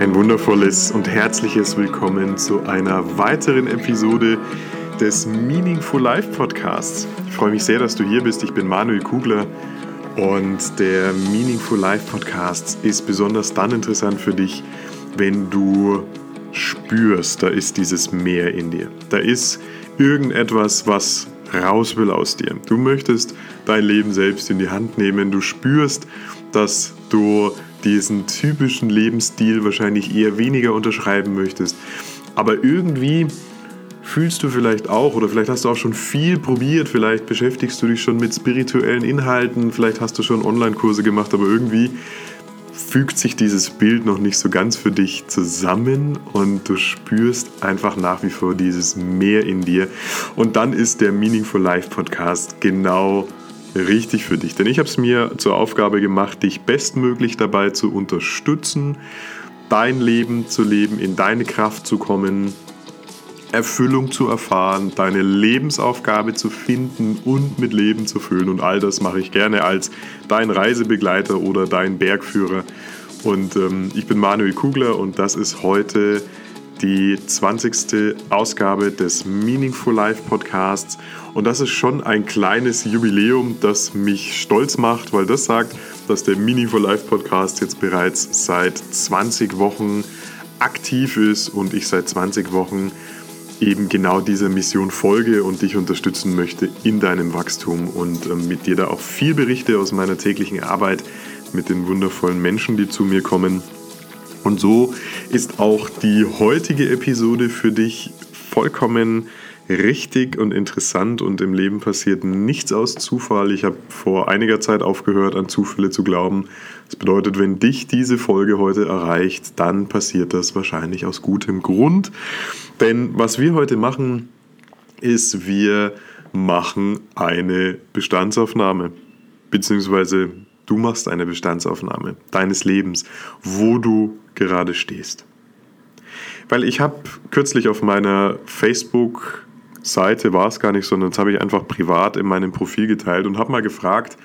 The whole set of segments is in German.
Ein wundervolles und herzliches Willkommen zu einer weiteren Episode des Meaningful Life Podcasts. Ich freue mich sehr, dass du hier bist. Ich bin Manuel Kugler und der Meaningful Life Podcast ist besonders dann interessant für dich, wenn du spürst, da ist dieses Meer in dir. Da ist irgendetwas, was raus will aus dir. Du möchtest dein Leben selbst in die Hand nehmen. Du spürst, dass du diesen typischen Lebensstil wahrscheinlich eher weniger unterschreiben möchtest. Aber irgendwie fühlst du vielleicht auch oder vielleicht hast du auch schon viel probiert, vielleicht beschäftigst du dich schon mit spirituellen Inhalten, vielleicht hast du schon Online-Kurse gemacht, aber irgendwie fügt sich dieses Bild noch nicht so ganz für dich zusammen und du spürst einfach nach wie vor dieses Meer in dir. Und dann ist der Meaningful Life Podcast genau richtig für dich. Denn ich habe es mir zur Aufgabe gemacht, dich bestmöglich dabei zu unterstützen, dein Leben zu leben, in deine Kraft zu kommen, Erfüllung zu erfahren, deine Lebensaufgabe zu finden und mit Leben zu füllen. Und all das mache ich gerne als dein Reisebegleiter oder dein Bergführer. Und ähm, ich bin Manuel Kugler und das ist heute die 20. Ausgabe des Meaningful Life Podcasts. Und das ist schon ein kleines Jubiläum, das mich stolz macht, weil das sagt, dass der Meaningful Life Podcast jetzt bereits seit 20 Wochen aktiv ist und ich seit 20 Wochen eben genau dieser Mission folge und dich unterstützen möchte in deinem Wachstum und ähm, mit dir da auch viel berichte aus meiner täglichen Arbeit mit den wundervollen Menschen, die zu mir kommen und so ist auch die heutige Episode für dich vollkommen richtig und interessant und im Leben passiert nichts aus Zufall. Ich habe vor einiger Zeit aufgehört, an Zufälle zu glauben. Das bedeutet, wenn dich diese Folge heute erreicht, dann passiert das wahrscheinlich aus gutem Grund. Denn was wir heute machen, ist, wir machen eine Bestandsaufnahme, beziehungsweise Du machst eine Bestandsaufnahme deines Lebens, wo du gerade stehst. Weil ich habe kürzlich auf meiner Facebook-Seite, war es gar nicht, sondern das habe ich einfach privat in meinem Profil geteilt und habe mal gefragt,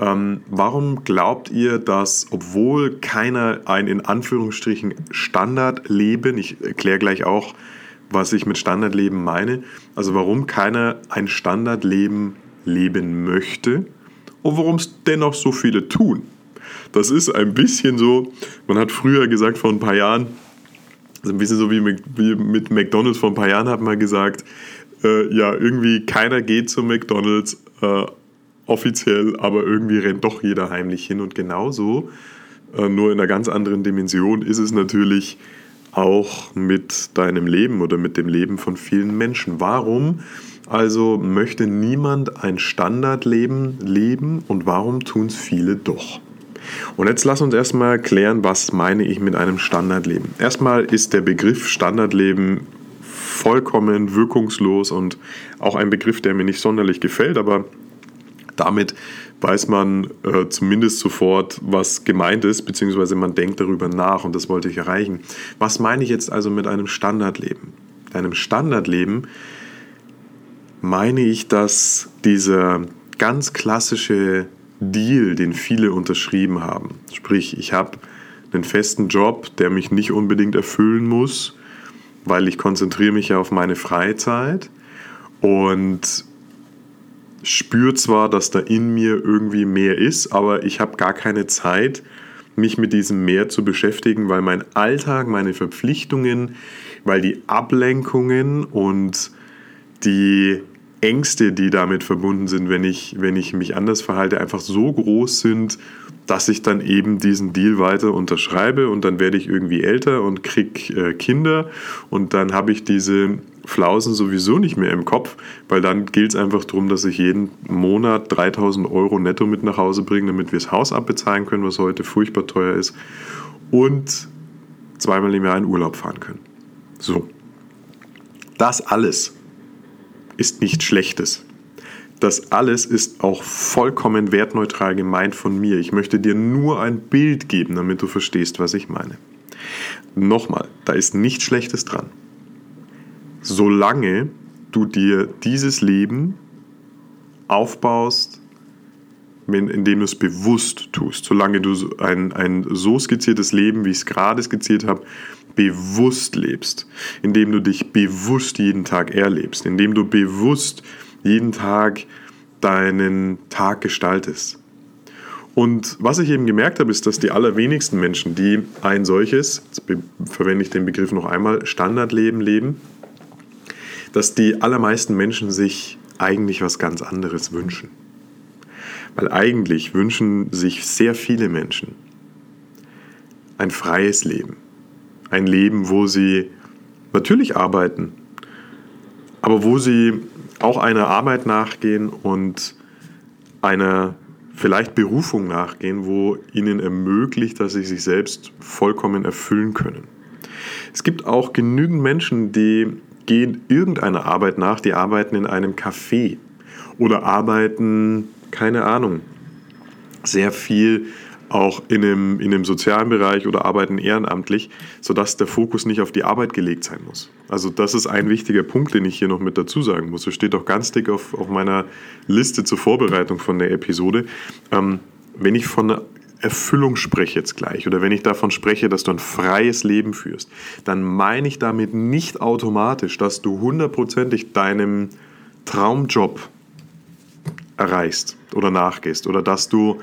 ähm, warum glaubt ihr, dass obwohl keiner ein in Anführungsstrichen Standardleben, ich erkläre gleich auch, was ich mit Standardleben meine, also warum keiner ein Standardleben leben möchte, und warum es dennoch so viele tun. Das ist ein bisschen so, man hat früher gesagt vor ein paar Jahren, also ein bisschen so wie mit, wie mit McDonald's vor ein paar Jahren hat man gesagt, äh, ja, irgendwie keiner geht zu McDonald's äh, offiziell, aber irgendwie rennt doch jeder heimlich hin. Und genauso, äh, nur in einer ganz anderen Dimension, ist es natürlich auch mit deinem Leben oder mit dem Leben von vielen Menschen. Warum also möchte niemand ein Standardleben leben und warum tun es viele doch? Und jetzt lass uns erstmal klären, was meine ich mit einem Standardleben. Erstmal ist der Begriff Standardleben vollkommen wirkungslos und auch ein Begriff, der mir nicht sonderlich gefällt, aber damit weiß man äh, zumindest sofort, was gemeint ist, beziehungsweise man denkt darüber nach und das wollte ich erreichen. Was meine ich jetzt also mit einem Standardleben? Einem Standardleben meine ich, dass dieser ganz klassische Deal, den viele unterschrieben haben, sprich ich habe einen festen Job, der mich nicht unbedingt erfüllen muss, weil ich konzentriere mich ja auf meine Freizeit und spüre zwar, dass da in mir irgendwie mehr ist, aber ich habe gar keine Zeit, mich mit diesem Mehr zu beschäftigen, weil mein Alltag, meine Verpflichtungen, weil die Ablenkungen und die Ängste, die damit verbunden sind, wenn ich, wenn ich mich anders verhalte, einfach so groß sind, dass ich dann eben diesen Deal weiter unterschreibe und dann werde ich irgendwie älter und krieg äh, Kinder und dann habe ich diese Flausen sowieso nicht mehr im Kopf, weil dann gilt es einfach darum, dass ich jeden Monat 3000 Euro netto mit nach Hause bringe, damit wir das Haus abbezahlen können, was heute furchtbar teuer ist und zweimal im Jahr in Urlaub fahren können. So. Das alles ist nichts Schlechtes. Das alles ist auch vollkommen wertneutral gemeint von mir. Ich möchte dir nur ein Bild geben, damit du verstehst, was ich meine. Nochmal, da ist nichts Schlechtes dran. Solange du dir dieses Leben aufbaust indem du es bewusst tust. Solange du ein, ein so skizziertes Leben, wie ich es gerade skizziert habe, bewusst lebst, indem du dich bewusst jeden Tag erlebst, indem du bewusst jeden Tag deinen Tag gestaltest. Und was ich eben gemerkt habe, ist, dass die allerwenigsten Menschen, die ein solches, jetzt verwende ich den Begriff noch einmal, Standardleben leben, dass die allermeisten Menschen sich eigentlich was ganz anderes wünschen. Weil eigentlich wünschen sich sehr viele Menschen ein freies Leben. Ein Leben, wo sie natürlich arbeiten, aber wo sie auch einer Arbeit nachgehen und einer vielleicht Berufung nachgehen, wo ihnen ermöglicht, dass sie sich selbst vollkommen erfüllen können. Es gibt auch genügend Menschen, die gehen irgendeiner Arbeit nach, die arbeiten in einem Café oder arbeiten, keine Ahnung, sehr viel auch in einem, in einem sozialen Bereich oder arbeiten ehrenamtlich, sodass der Fokus nicht auf die Arbeit gelegt sein muss. Also das ist ein wichtiger Punkt, den ich hier noch mit dazu sagen muss. Das steht auch ganz dick auf, auf meiner Liste zur Vorbereitung von der Episode. Ähm, wenn ich von Erfüllung spreche jetzt gleich oder wenn ich davon spreche, dass du ein freies Leben führst, dann meine ich damit nicht automatisch, dass du hundertprozentig deinem Traumjob erreichst oder nachgehst oder dass du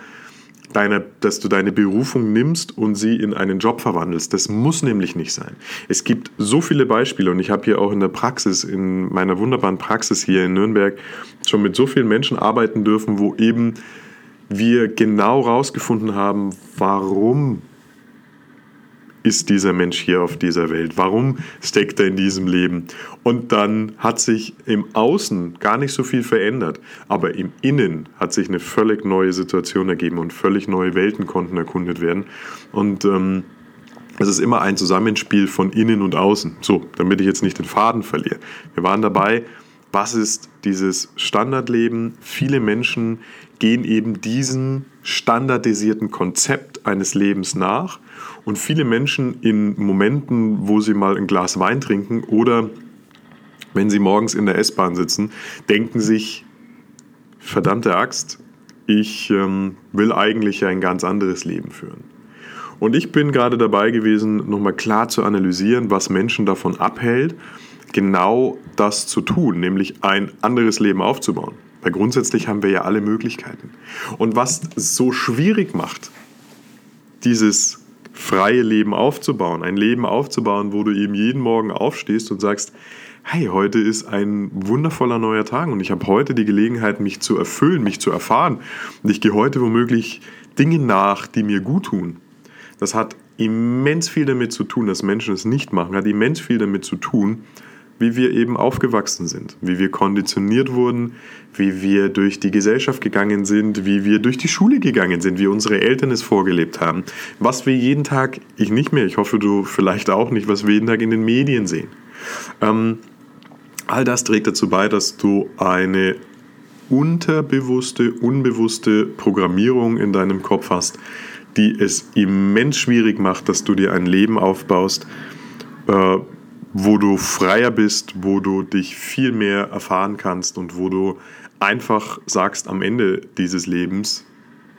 deine, dass du deine Berufung nimmst und sie in einen Job verwandelst. Das muss nämlich nicht sein. Es gibt so viele Beispiele und ich habe hier auch in der Praxis, in meiner wunderbaren Praxis hier in Nürnberg, schon mit so vielen Menschen arbeiten dürfen, wo eben wir genau rausgefunden haben, warum ist dieser Mensch hier auf dieser Welt? Warum steckt er in diesem Leben? Und dann hat sich im Außen gar nicht so viel verändert, aber im Innen hat sich eine völlig neue Situation ergeben und völlig neue Welten konnten erkundet werden. Und ähm, es ist immer ein Zusammenspiel von Innen und Außen. So, damit ich jetzt nicht den Faden verliere. Wir waren dabei, was ist dieses Standardleben? Viele Menschen gehen eben diesem standardisierten Konzept eines Lebens nach und viele Menschen in Momenten, wo sie mal ein Glas Wein trinken oder wenn sie morgens in der S-Bahn sitzen, denken sich, verdammte Axt, ich ähm, will eigentlich ein ganz anderes Leben führen. Und ich bin gerade dabei gewesen, nochmal klar zu analysieren, was Menschen davon abhält, genau das zu tun, nämlich ein anderes Leben aufzubauen. Weil grundsätzlich haben wir ja alle Möglichkeiten. Und was so schwierig macht, dieses freie Leben aufzubauen. Ein Leben aufzubauen, wo du eben jeden Morgen aufstehst und sagst, hey, heute ist ein wundervoller neuer Tag und ich habe heute die Gelegenheit, mich zu erfüllen, mich zu erfahren. Und ich gehe heute womöglich Dinge nach, die mir gut tun. Das hat immens viel damit zu tun, dass Menschen es nicht machen, hat immens viel damit zu tun, wie wir eben aufgewachsen sind, wie wir konditioniert wurden, wie wir durch die Gesellschaft gegangen sind, wie wir durch die Schule gegangen sind, wie unsere Eltern es vorgelebt haben, was wir jeden Tag, ich nicht mehr, ich hoffe du vielleicht auch nicht, was wir jeden Tag in den Medien sehen. Ähm, all das trägt dazu bei, dass du eine unterbewusste, unbewusste Programmierung in deinem Kopf hast, die es immens schwierig macht, dass du dir ein Leben aufbaust, äh, wo du freier bist, wo du dich viel mehr erfahren kannst und wo du einfach sagst am Ende dieses Lebens,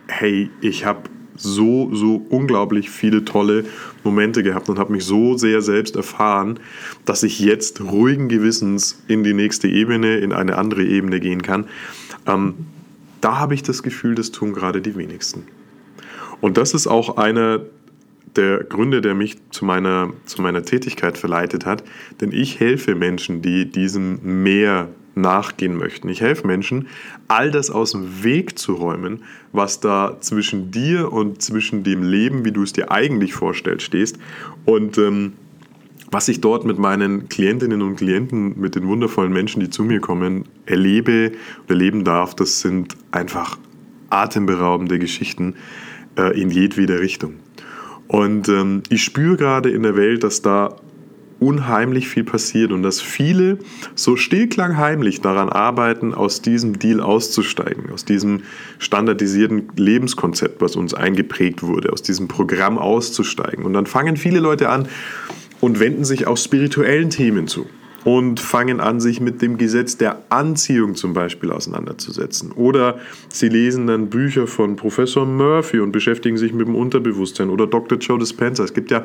hey, ich habe so, so unglaublich viele tolle Momente gehabt und habe mich so sehr selbst erfahren, dass ich jetzt ruhigen Gewissens in die nächste Ebene, in eine andere Ebene gehen kann. Ähm, da habe ich das Gefühl, das tun gerade die wenigsten. Und das ist auch einer der Gründe, der mich zu meiner, zu meiner Tätigkeit verleitet hat. Denn ich helfe Menschen, die diesem mehr nachgehen möchten. Ich helfe Menschen, all das aus dem Weg zu räumen, was da zwischen dir und zwischen dem Leben, wie du es dir eigentlich vorstellst, stehst. Und ähm, was ich dort mit meinen Klientinnen und Klienten, mit den wundervollen Menschen, die zu mir kommen, erlebe oder erleben darf, das sind einfach atemberaubende Geschichten äh, in jedweder Richtung. Und ähm, ich spüre gerade in der Welt, dass da unheimlich viel passiert und dass viele so stillklangheimlich daran arbeiten, aus diesem Deal auszusteigen, aus diesem standardisierten Lebenskonzept, was uns eingeprägt wurde, aus diesem Programm auszusteigen. Und dann fangen viele Leute an und wenden sich auch spirituellen Themen zu. Und fangen an, sich mit dem Gesetz der Anziehung zum Beispiel auseinanderzusetzen. Oder sie lesen dann Bücher von Professor Murphy und beschäftigen sich mit dem Unterbewusstsein oder Dr. Joe Dispenza. Es gibt ja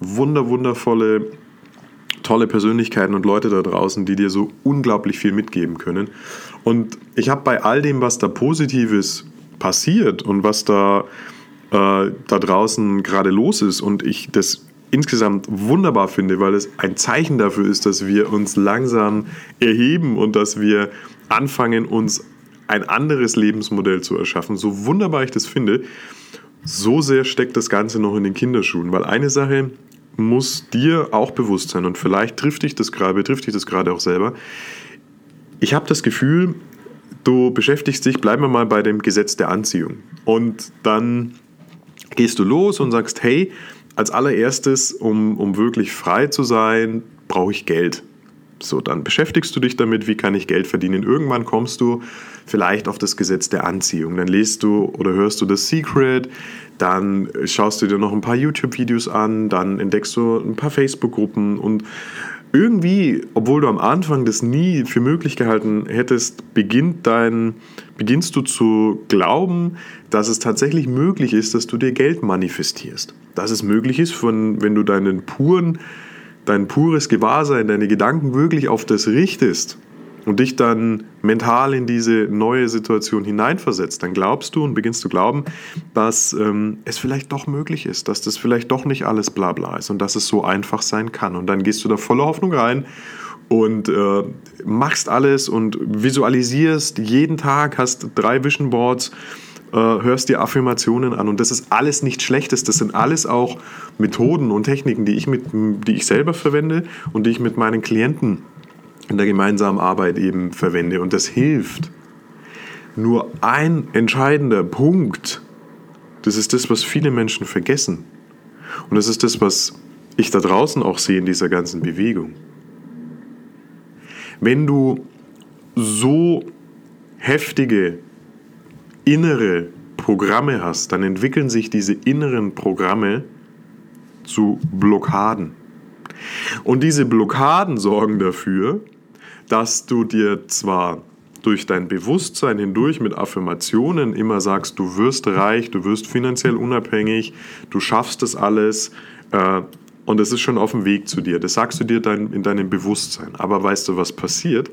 wunder, wundervolle, tolle Persönlichkeiten und Leute da draußen, die dir so unglaublich viel mitgeben können. Und ich habe bei all dem, was da Positives passiert und was da, äh, da draußen gerade los ist und ich das insgesamt wunderbar finde, weil es ein Zeichen dafür ist, dass wir uns langsam erheben und dass wir anfangen, uns ein anderes Lebensmodell zu erschaffen. So wunderbar ich das finde, so sehr steckt das Ganze noch in den Kinderschuhen, weil eine Sache muss dir auch bewusst sein und vielleicht trifft dich das gerade, betrifft dich das gerade auch selber. Ich habe das Gefühl, du beschäftigst dich, bleiben wir mal bei dem Gesetz der Anziehung und dann gehst du los und sagst, hey, als allererstes, um, um wirklich frei zu sein, brauche ich Geld. So, dann beschäftigst du dich damit, wie kann ich Geld verdienen. Irgendwann kommst du vielleicht auf das Gesetz der Anziehung. Dann liest du oder hörst du das Secret, dann schaust du dir noch ein paar YouTube-Videos an, dann entdeckst du ein paar Facebook-Gruppen und irgendwie, obwohl du am Anfang das nie für möglich gehalten hättest, beginnt dein, beginnst du zu glauben, dass es tatsächlich möglich ist, dass du dir Geld manifestierst. Dass es möglich ist, von, wenn du deinen puren, dein pures Gewahrsein, deine Gedanken wirklich auf das richtest, und dich dann mental in diese neue Situation hineinversetzt, dann glaubst du und beginnst zu glauben, dass ähm, es vielleicht doch möglich ist, dass das vielleicht doch nicht alles Blabla ist und dass es so einfach sein kann. Und dann gehst du da voller Hoffnung rein und äh, machst alles und visualisierst jeden Tag, hast drei Vision Boards, äh, hörst dir Affirmationen an und das ist alles nichts Schlechtes. Das sind alles auch Methoden und Techniken, die ich, mit, die ich selber verwende und die ich mit meinen Klienten in der gemeinsamen Arbeit eben verwende. Und das hilft. Nur ein entscheidender Punkt, das ist das, was viele Menschen vergessen. Und das ist das, was ich da draußen auch sehe in dieser ganzen Bewegung. Wenn du so heftige innere Programme hast, dann entwickeln sich diese inneren Programme zu Blockaden. Und diese Blockaden sorgen dafür, dass du dir zwar durch dein Bewusstsein hindurch mit Affirmationen immer sagst, du wirst reich, du wirst finanziell unabhängig, du schaffst das alles äh, und es ist schon auf dem Weg zu dir. Das sagst du dir dein, in deinem Bewusstsein. Aber weißt du, was passiert?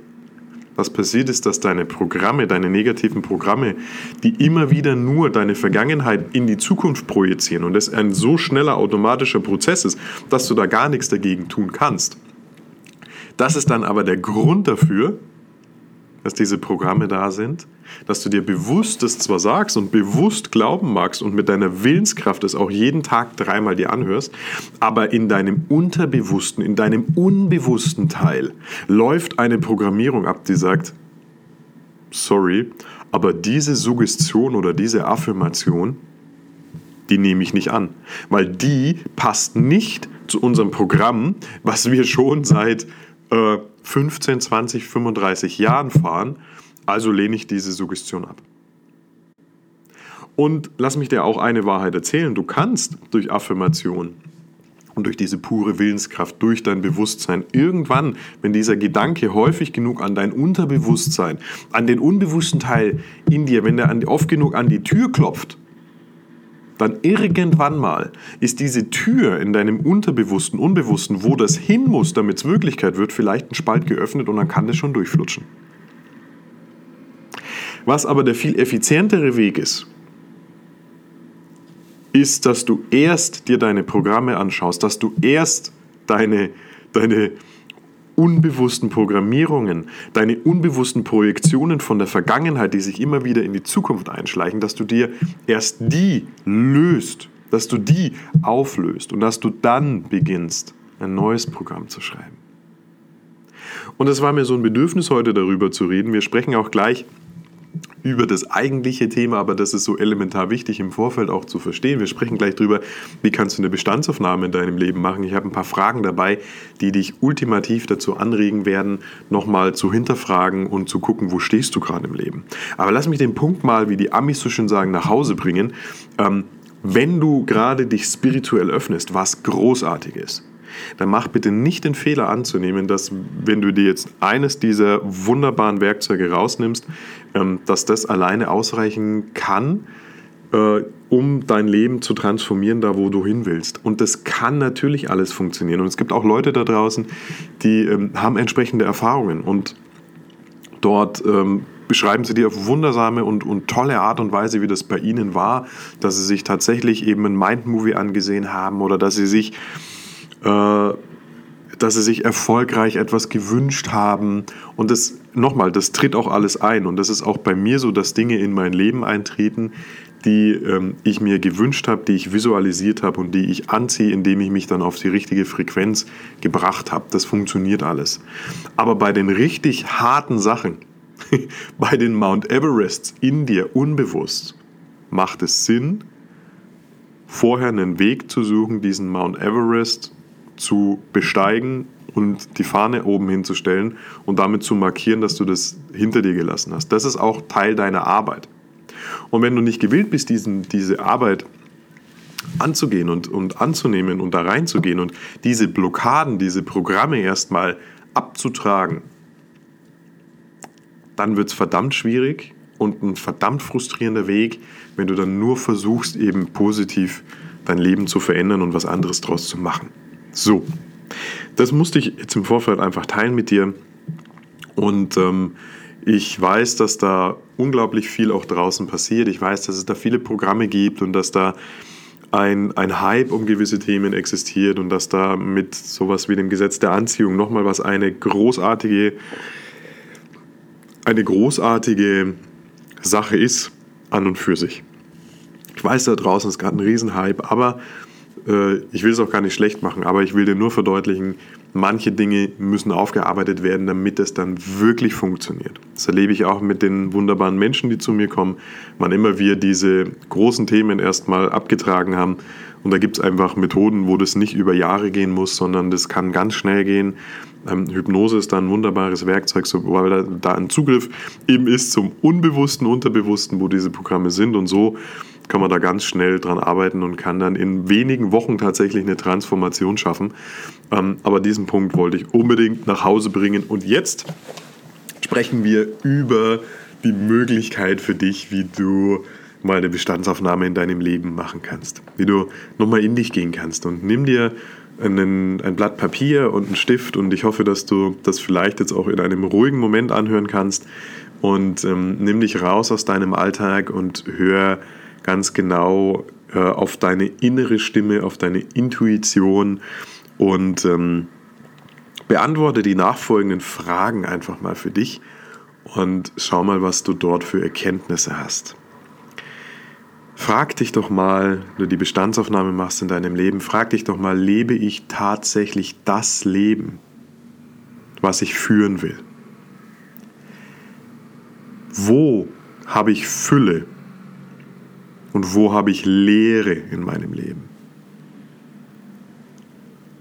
Was passiert ist, dass deine Programme, deine negativen Programme, die immer wieder nur deine Vergangenheit in die Zukunft projizieren und das ein so schneller automatischer Prozess ist, dass du da gar nichts dagegen tun kannst das ist dann aber der Grund dafür, dass diese Programme da sind, dass du dir bewusst das zwar sagst und bewusst glauben magst und mit deiner Willenskraft es auch jeden Tag dreimal dir anhörst, aber in deinem Unterbewussten, in deinem unbewussten Teil läuft eine Programmierung ab, die sagt, sorry, aber diese Suggestion oder diese Affirmation, die nehme ich nicht an, weil die passt nicht zu unserem Programm, was wir schon seit 15, 20, 35 Jahren fahren, also lehne ich diese Suggestion ab. Und lass mich dir auch eine Wahrheit erzählen. Du kannst durch Affirmation und durch diese pure Willenskraft, durch dein Bewusstsein, irgendwann, wenn dieser Gedanke häufig genug an dein Unterbewusstsein, an den unbewussten Teil in dir, wenn er oft genug an die Tür klopft, dann irgendwann mal ist diese Tür in deinem Unterbewussten, Unbewussten, wo das hin muss, damit es Wirklichkeit wird, vielleicht ein Spalt geöffnet und dann kann das schon durchflutschen. Was aber der viel effizientere Weg ist, ist, dass du erst dir deine Programme anschaust, dass du erst deine, deine unbewussten Programmierungen, deine unbewussten Projektionen von der Vergangenheit, die sich immer wieder in die Zukunft einschleichen, dass du dir erst die löst, dass du die auflöst und dass du dann beginnst, ein neues Programm zu schreiben. Und es war mir so ein Bedürfnis heute darüber zu reden. Wir sprechen auch gleich über das eigentliche Thema, aber das ist so elementar wichtig im Vorfeld auch zu verstehen. Wir sprechen gleich darüber, wie kannst du eine Bestandsaufnahme in deinem Leben machen. Ich habe ein paar Fragen dabei, die dich ultimativ dazu anregen werden, nochmal zu hinterfragen und zu gucken, wo stehst du gerade im Leben. Aber lass mich den Punkt mal, wie die Amis so schön sagen, nach Hause bringen. Ähm, wenn du gerade dich spirituell öffnest, was großartig ist, dann mach bitte nicht den Fehler anzunehmen, dass wenn du dir jetzt eines dieser wunderbaren Werkzeuge rausnimmst, ähm, dass das alleine ausreichen kann, äh, um dein Leben zu transformieren, da wo du hin willst. Und das kann natürlich alles funktionieren. Und es gibt auch Leute da draußen, die ähm, haben entsprechende Erfahrungen und dort ähm, beschreiben sie dir auf wundersame und, und tolle Art und Weise, wie das bei ihnen war, dass sie sich tatsächlich eben ein Mindmovie angesehen haben oder dass sie sich äh, dass sie sich erfolgreich etwas gewünscht haben. Und das, nochmal, das tritt auch alles ein. Und das ist auch bei mir so, dass Dinge in mein Leben eintreten, die ähm, ich mir gewünscht habe, die ich visualisiert habe und die ich anziehe, indem ich mich dann auf die richtige Frequenz gebracht habe. Das funktioniert alles. Aber bei den richtig harten Sachen, bei den Mount Everests in dir unbewusst, macht es Sinn, vorher einen Weg zu suchen, diesen Mount Everest zu besteigen und die Fahne oben hinzustellen und damit zu markieren, dass du das hinter dir gelassen hast. Das ist auch Teil deiner Arbeit. Und wenn du nicht gewillt bist, diesen, diese Arbeit anzugehen und, und anzunehmen und da reinzugehen und diese Blockaden, diese Programme erstmal abzutragen, dann wird es verdammt schwierig und ein verdammt frustrierender Weg, wenn du dann nur versuchst, eben positiv dein Leben zu verändern und was anderes draus zu machen. So, das musste ich jetzt im Vorfeld einfach teilen mit dir. Und ähm, ich weiß, dass da unglaublich viel auch draußen passiert. Ich weiß, dass es da viele Programme gibt und dass da ein, ein Hype um gewisse Themen existiert und dass da mit sowas wie dem Gesetz der Anziehung nochmal was eine großartige, eine großartige Sache ist an und für sich. Ich weiß, da draußen ist gerade ein Riesenhype, aber ich will es auch gar nicht schlecht machen, aber ich will dir nur verdeutlichen, manche Dinge müssen aufgearbeitet werden, damit es dann wirklich funktioniert. Das erlebe ich auch mit den wunderbaren Menschen, die zu mir kommen, wann immer wir diese großen Themen erstmal abgetragen haben. Und da gibt es einfach Methoden, wo das nicht über Jahre gehen muss, sondern das kann ganz schnell gehen. Ähm, Hypnose ist da ein wunderbares Werkzeug, weil da, da ein Zugriff eben ist zum Unbewussten, Unterbewussten, wo diese Programme sind. Und so kann man da ganz schnell dran arbeiten und kann dann in wenigen Wochen tatsächlich eine Transformation schaffen. Ähm, aber diesen Punkt wollte ich unbedingt nach Hause bringen. Und jetzt sprechen wir über die Möglichkeit für dich, wie du mal eine Bestandsaufnahme in deinem Leben machen kannst. Wie du nochmal in dich gehen kannst. Und nimm dir einen, ein Blatt Papier und einen Stift und ich hoffe, dass du das vielleicht jetzt auch in einem ruhigen Moment anhören kannst. Und ähm, nimm dich raus aus deinem Alltag und hör ganz genau äh, auf deine innere Stimme, auf deine Intuition und ähm, beantworte die nachfolgenden Fragen einfach mal für dich und schau mal, was du dort für Erkenntnisse hast. Frag dich doch mal, wenn du die Bestandsaufnahme machst in deinem Leben, frag dich doch mal, lebe ich tatsächlich das Leben, was ich führen will? Wo habe ich Fülle? Und wo habe ich Leere in meinem Leben?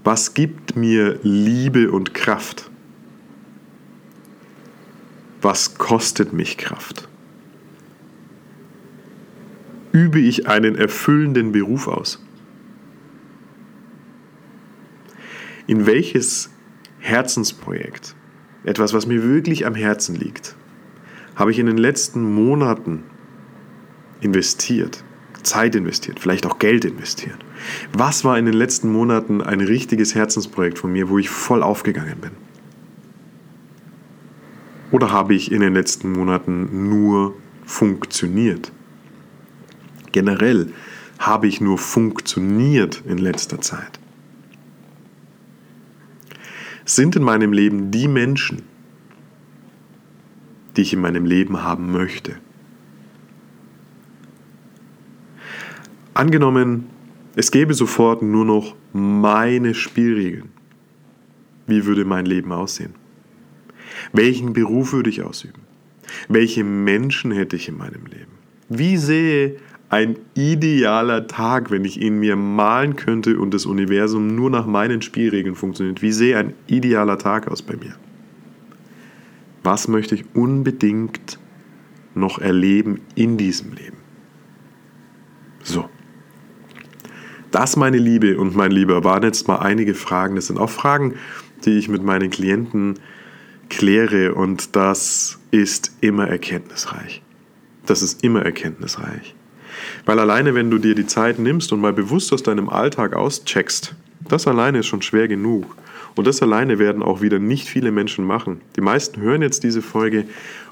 Was gibt mir Liebe und Kraft? Was kostet mich Kraft? Übe ich einen erfüllenden Beruf aus? In welches Herzensprojekt, etwas, was mir wirklich am Herzen liegt, habe ich in den letzten Monaten investiert, Zeit investiert, vielleicht auch Geld investiert. Was war in den letzten Monaten ein richtiges Herzensprojekt von mir, wo ich voll aufgegangen bin? Oder habe ich in den letzten Monaten nur funktioniert? Generell habe ich nur funktioniert in letzter Zeit. Sind in meinem Leben die Menschen, die ich in meinem Leben haben möchte? Angenommen, es gäbe sofort nur noch meine Spielregeln. Wie würde mein Leben aussehen? Welchen Beruf würde ich ausüben? Welche Menschen hätte ich in meinem Leben? Wie sähe ein idealer Tag, wenn ich ihn mir malen könnte und das Universum nur nach meinen Spielregeln funktioniert? Wie sähe ein idealer Tag aus bei mir? Was möchte ich unbedingt noch erleben in diesem Leben? So. Das, meine Liebe und mein Lieber, waren jetzt mal einige Fragen. Das sind auch Fragen, die ich mit meinen Klienten kläre und das ist immer erkenntnisreich. Das ist immer erkenntnisreich. Weil alleine, wenn du dir die Zeit nimmst und mal bewusst aus deinem Alltag auscheckst, das alleine ist schon schwer genug. Und das alleine werden auch wieder nicht viele Menschen machen. Die meisten hören jetzt diese Folge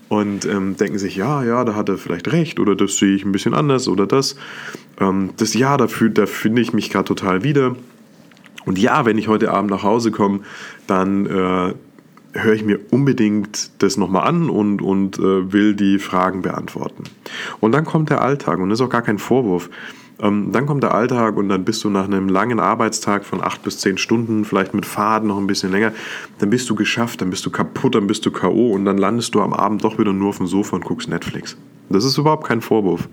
und ähm, denken sich, ja, ja, da hat er vielleicht recht oder das sehe ich ein bisschen anders oder das. Ähm, das ja, dafür, da finde ich mich gerade total wieder. Und ja, wenn ich heute Abend nach Hause komme, dann äh, höre ich mir unbedingt das nochmal an und, und äh, will die Fragen beantworten. Und dann kommt der Alltag und das ist auch gar kein Vorwurf. Ähm, dann kommt der Alltag und dann bist du nach einem langen Arbeitstag von acht bis zehn Stunden, vielleicht mit Faden noch ein bisschen länger, dann bist du geschafft, dann bist du kaputt, dann bist du K.O. und dann landest du am Abend doch wieder nur auf dem Sofa und guckst Netflix. Das ist überhaupt kein Vorwurf.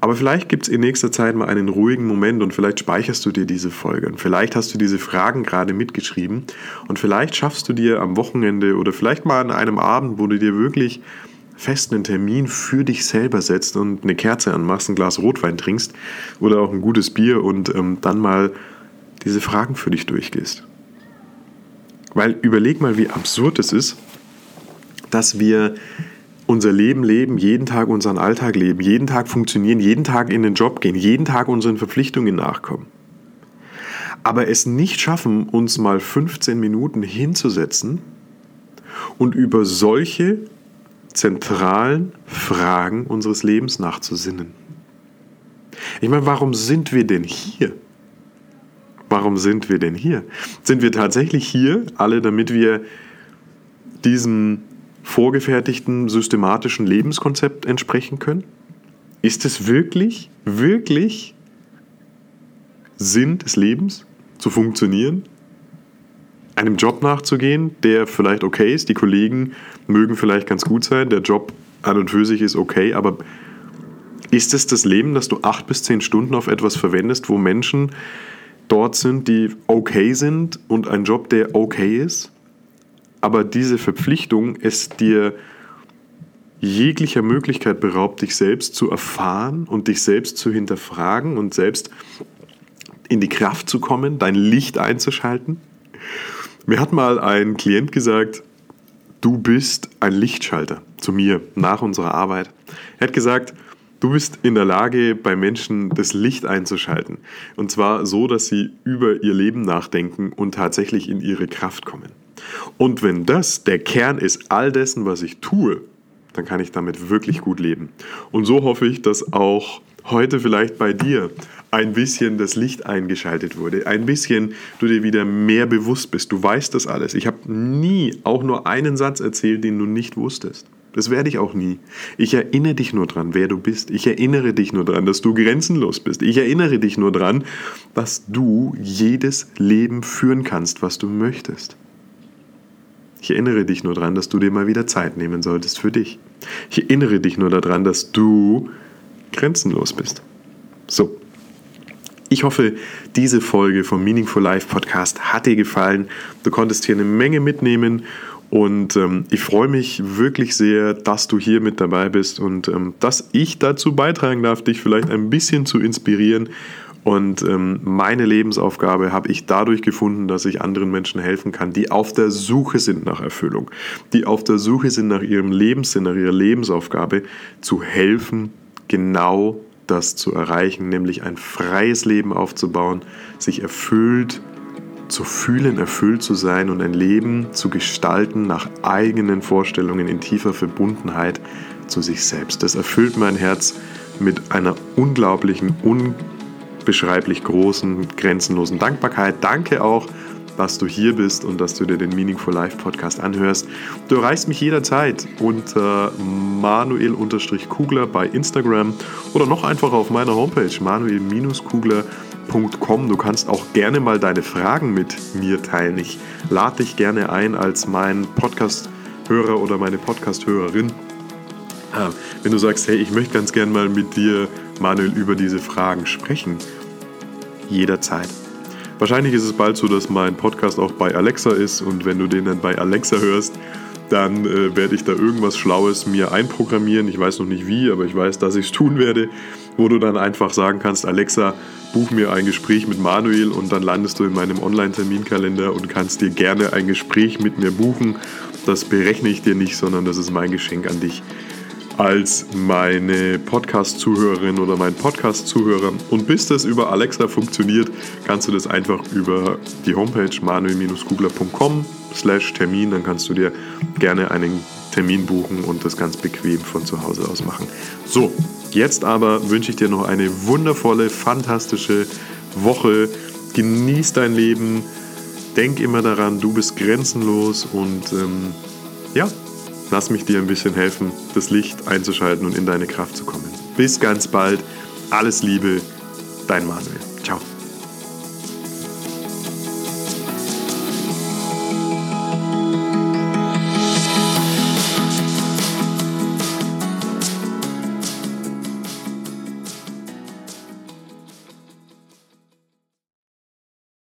Aber vielleicht gibt es in nächster Zeit mal einen ruhigen Moment und vielleicht speicherst du dir diese Folge und vielleicht hast du diese Fragen gerade mitgeschrieben und vielleicht schaffst du dir am Wochenende oder vielleicht mal an einem Abend, wo du dir wirklich fest einen Termin für dich selber setzt und eine Kerze anmachst, ein Glas Rotwein trinkst oder auch ein gutes Bier und ähm, dann mal diese Fragen für dich durchgehst. Weil überleg mal, wie absurd es ist, dass wir unser Leben leben, jeden Tag unseren Alltag leben, jeden Tag funktionieren, jeden Tag in den Job gehen, jeden Tag unseren Verpflichtungen nachkommen. Aber es nicht schaffen, uns mal 15 Minuten hinzusetzen und über solche zentralen Fragen unseres Lebens nachzusinnen. Ich meine, warum sind wir denn hier? Warum sind wir denn hier? Sind wir tatsächlich hier, alle, damit wir diesem vorgefertigten systematischen Lebenskonzept entsprechen können? Ist es wirklich, wirklich Sinn des Lebens, zu funktionieren? Einem Job nachzugehen, der vielleicht okay ist. Die Kollegen mögen vielleicht ganz gut sein. Der Job an und für sich ist okay, aber ist es das Leben, dass du acht bis zehn Stunden auf etwas verwendest, wo Menschen dort sind, die okay sind und ein Job, der okay ist? Aber diese Verpflichtung es dir jeglicher Möglichkeit beraubt, dich selbst zu erfahren und dich selbst zu hinterfragen und selbst in die Kraft zu kommen, dein Licht einzuschalten. Mir hat mal ein Klient gesagt, du bist ein Lichtschalter zu mir nach unserer Arbeit. Er hat gesagt, du bist in der Lage, bei Menschen das Licht einzuschalten. Und zwar so, dass sie über ihr Leben nachdenken und tatsächlich in ihre Kraft kommen. Und wenn das der Kern ist all dessen, was ich tue, dann kann ich damit wirklich gut leben. Und so hoffe ich, dass auch heute vielleicht bei dir ein bisschen das Licht eingeschaltet wurde, ein bisschen du dir wieder mehr bewusst bist. Du weißt das alles. Ich habe nie auch nur einen Satz erzählt, den du nicht wusstest. Das werde ich auch nie. Ich erinnere dich nur dran, wer du bist. Ich erinnere dich nur dran, dass du grenzenlos bist. Ich erinnere dich nur dran, dass du jedes Leben führen kannst, was du möchtest. Ich erinnere dich nur daran, dass du dir mal wieder Zeit nehmen solltest für dich. Ich erinnere dich nur daran, dass du grenzenlos bist. So. Ich hoffe, diese Folge vom Meaningful Life Podcast hat dir gefallen. Du konntest hier eine Menge mitnehmen und ähm, ich freue mich wirklich sehr, dass du hier mit dabei bist und ähm, dass ich dazu beitragen darf, dich vielleicht ein bisschen zu inspirieren. Und ähm, meine Lebensaufgabe habe ich dadurch gefunden, dass ich anderen Menschen helfen kann, die auf der Suche sind nach Erfüllung, die auf der Suche sind nach ihrem Lebenssinn, nach ihrer Lebensaufgabe, zu helfen, genau das zu erreichen, nämlich ein freies Leben aufzubauen, sich erfüllt zu fühlen, erfüllt zu sein und ein Leben zu gestalten nach eigenen Vorstellungen in tiefer Verbundenheit zu sich selbst. Das erfüllt mein Herz mit einer unglaublichen, unbeschreiblich großen, grenzenlosen Dankbarkeit. Danke auch dass du hier bist und dass du dir den Meaningful Life Podcast anhörst. Du erreichst mich jederzeit unter manuel-kugler bei Instagram oder noch einfacher auf meiner Homepage manuel-kugler.com. Du kannst auch gerne mal deine Fragen mit mir teilen. Ich lade dich gerne ein als mein Podcast-Hörer oder meine Podcast-Hörerin. Ah, wenn du sagst, hey, ich möchte ganz gerne mal mit dir, Manuel, über diese Fragen sprechen, jederzeit. Wahrscheinlich ist es bald so, dass mein Podcast auch bei Alexa ist und wenn du den dann bei Alexa hörst, dann äh, werde ich da irgendwas Schlaues mir einprogrammieren. Ich weiß noch nicht wie, aber ich weiß, dass ich es tun werde. wo du dann einfach sagen kannst, Alexa, buch mir ein Gespräch mit Manuel und dann landest du in meinem Online-Terminkalender und kannst dir gerne ein Gespräch mit mir buchen. Das berechne ich dir nicht, sondern das ist mein Geschenk an dich als meine Podcast-Zuhörerin oder mein Podcast-Zuhörer. Und bis das über Alexa funktioniert, kannst du das einfach über die Homepage manuel-kugler.com slash Termin, dann kannst du dir gerne einen Termin buchen und das ganz bequem von zu Hause aus machen. So, jetzt aber wünsche ich dir noch eine wundervolle, fantastische Woche. Genieß dein Leben. Denk immer daran, du bist grenzenlos und ähm, ja, lass mich dir ein bisschen helfen, das Licht einzuschalten und in deine Kraft zu kommen. Bis ganz bald. Alles Liebe, dein Manuel.